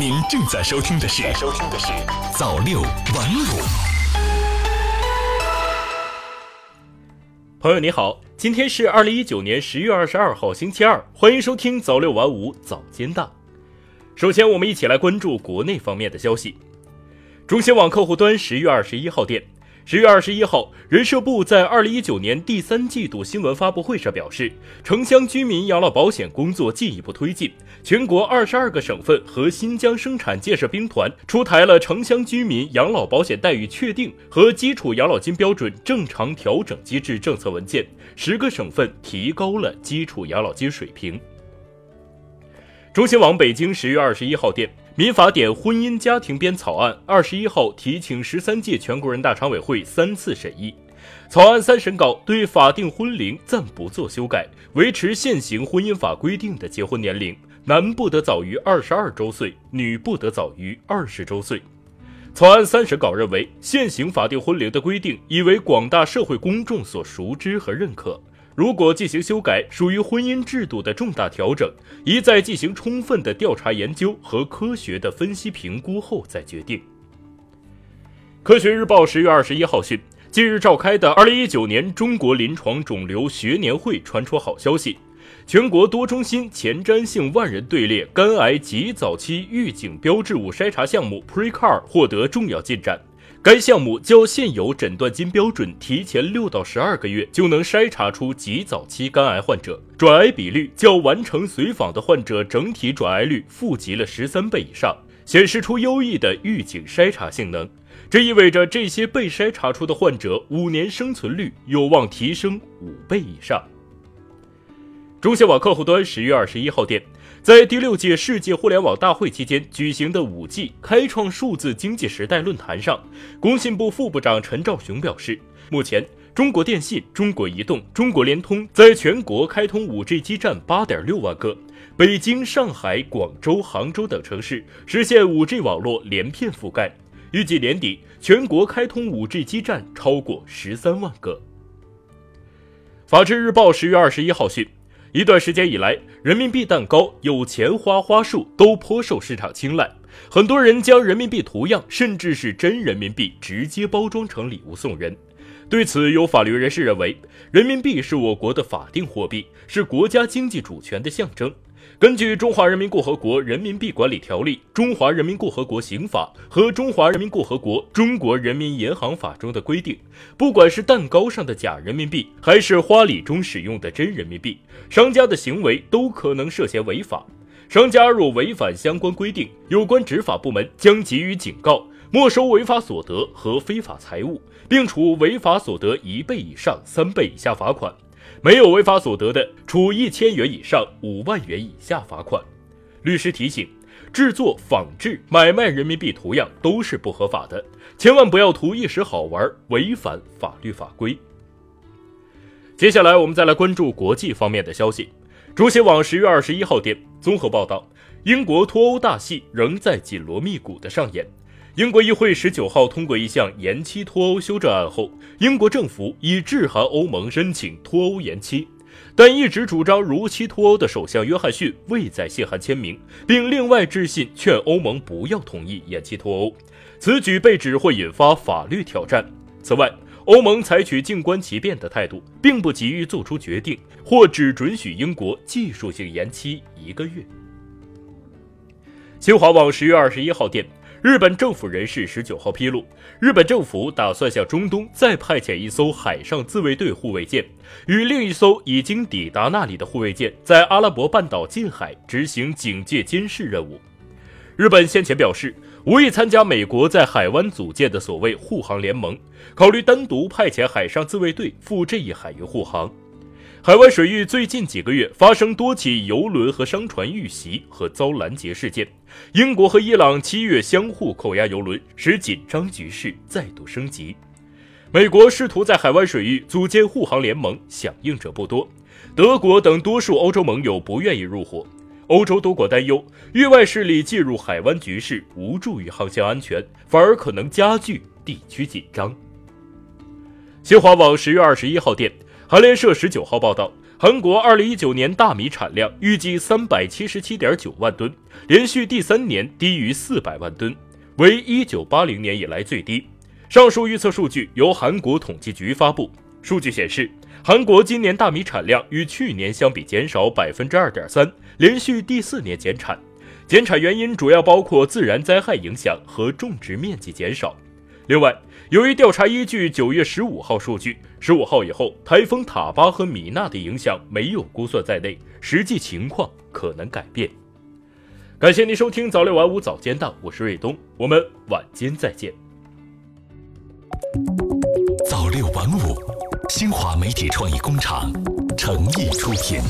您正在收听的是《收听的是早六晚五》。朋友你好，今天是二零一九年十月二十二号星期二，欢迎收听早六晚五早间档。首先，我们一起来关注国内方面的消息。中新网客户端十月二十一号电。十月二十一号，人社部在二零一九年第三季度新闻发布会上表示，城乡居民养老保险工作进一步推进。全国二十二个省份和新疆生产建设兵团出台了城乡居民养老保险待遇确定和基础养老金标准正常调整机制政策文件，十个省份提高了基础养老金水平。中新网北京十月二十一号电。民法典婚姻家庭编草案二十一号提请十三届全国人大常委会三次审议，草案三审稿对法定婚龄暂不做修改，维持现行婚姻法规定的结婚年龄，男不得早于二十二周岁，女不得早于二十周岁。草案三审稿认为，现行法定婚龄的规定已为广大社会公众所熟知和认可。如果进行修改，属于婚姻制度的重大调整，一再进行充分的调查研究和科学的分析评估后再决定。科学日报十月二十一号讯，近日召开的二零一九年中国临床肿瘤学年会传出好消息，全国多中心前瞻性万人队列肝癌极早期预警标志物筛查项目 PreCar 获得重要进展。该项目较现有诊断金标准提前六到十二个月就能筛查出极早期肝癌患者，转癌比率较完成随访的患者整体转癌率负极了十三倍以上，显示出优异的预警筛查性能。这意味着这些被筛查出的患者五年生存率有望提升五倍以上。中新网客户端十月二十一号电。在第六届世界互联网大会期间举行的五 G 开创数字经济时代论坛上，工信部副部长陈肇雄表示，目前中国电信、中国移动、中国联通在全国开通五 G 基站八点六万个，北京、上海、广州、杭州等城市实现五 G 网络连片覆盖，预计年底全国开通五 G 基站超过十三万个。法制日报十月二十一号讯。一段时间以来，人民币蛋糕、有钱花花束都颇受市场青睐。很多人将人民币图样，甚至是真人民币直接包装成礼物送人。对此，有法律人士认为，人民币是我国的法定货币，是国家经济主权的象征。根据《中华人民共和国人民币管理条例》《中华人民共和国刑法》和《中华人民共和国中国人民银行法》中的规定，不管是蛋糕上的假人民币，还是花礼中使用的真人民币，商家的行为都可能涉嫌违法。商家若违反相关规定，有关执法部门将给予警告、没收违法所得和非法财物，并处违法所得一倍以上三倍以下罚款。没有违法所得的，处一千元以上五万元以下罚款。律师提醒：制作、仿制、买卖人民币图样都是不合法的，千万不要图一时好玩，违反法律法规。接下来，我们再来关注国际方面的消息。中新网十月二十一号电综合报道：英国脱欧大戏仍在紧锣密鼓的上演。英国议会十九号通过一项延期脱欧修正案后，英国政府已致函欧盟申请脱欧延期，但一直主张如期脱欧的首相约翰逊未在信函签名，并另外致信劝欧盟不要同意延期脱欧。此举被指会引发法律挑战。此外，欧盟采取静观其变的态度，并不急于做出决定，或只准许英国技术性延期一个月。新华网十月二十一号电。日本政府人士十九号披露，日本政府打算向中东再派遣一艘海上自卫队护卫舰，与另一艘已经抵达那里的护卫舰在阿拉伯半岛近海执行警戒监视任务。日本先前表示，无意参加美国在海湾组建的所谓护航联盟，考虑单独派遣海上自卫队赴这一海域护航。海湾水域最近几个月发生多起油轮和商船遇袭和遭拦截事件，英国和伊朗七月相互扣押油轮，使紧张局势再度升级。美国试图在海湾水域组建护航联盟，响应者不多。德国等多数欧洲盟友不愿意入伙，欧洲多国担忧域外势力介入海湾局势无助于航行安全，反而可能加剧地区紧张。新华网十月二十一号电。韩联社十九号报道，韩国2019年大米产量预计377.9万吨，连续第三年低于400万吨，为1980年以来最低。上述预测数据由韩国统计局发布。数据显示，韩国今年大米产量与去年相比减少2.3%，连续第四年减产。减产原因主要包括自然灾害影响和种植面积减少。另外，由于调查依据九月十五号数据，十五号以后台风塔巴和米娜的影响没有估算在内，实际情况可能改变。感谢您收听早六晚五早间档，我是瑞东，我们晚间再见。早六晚五，新华媒体创意工厂诚意出品。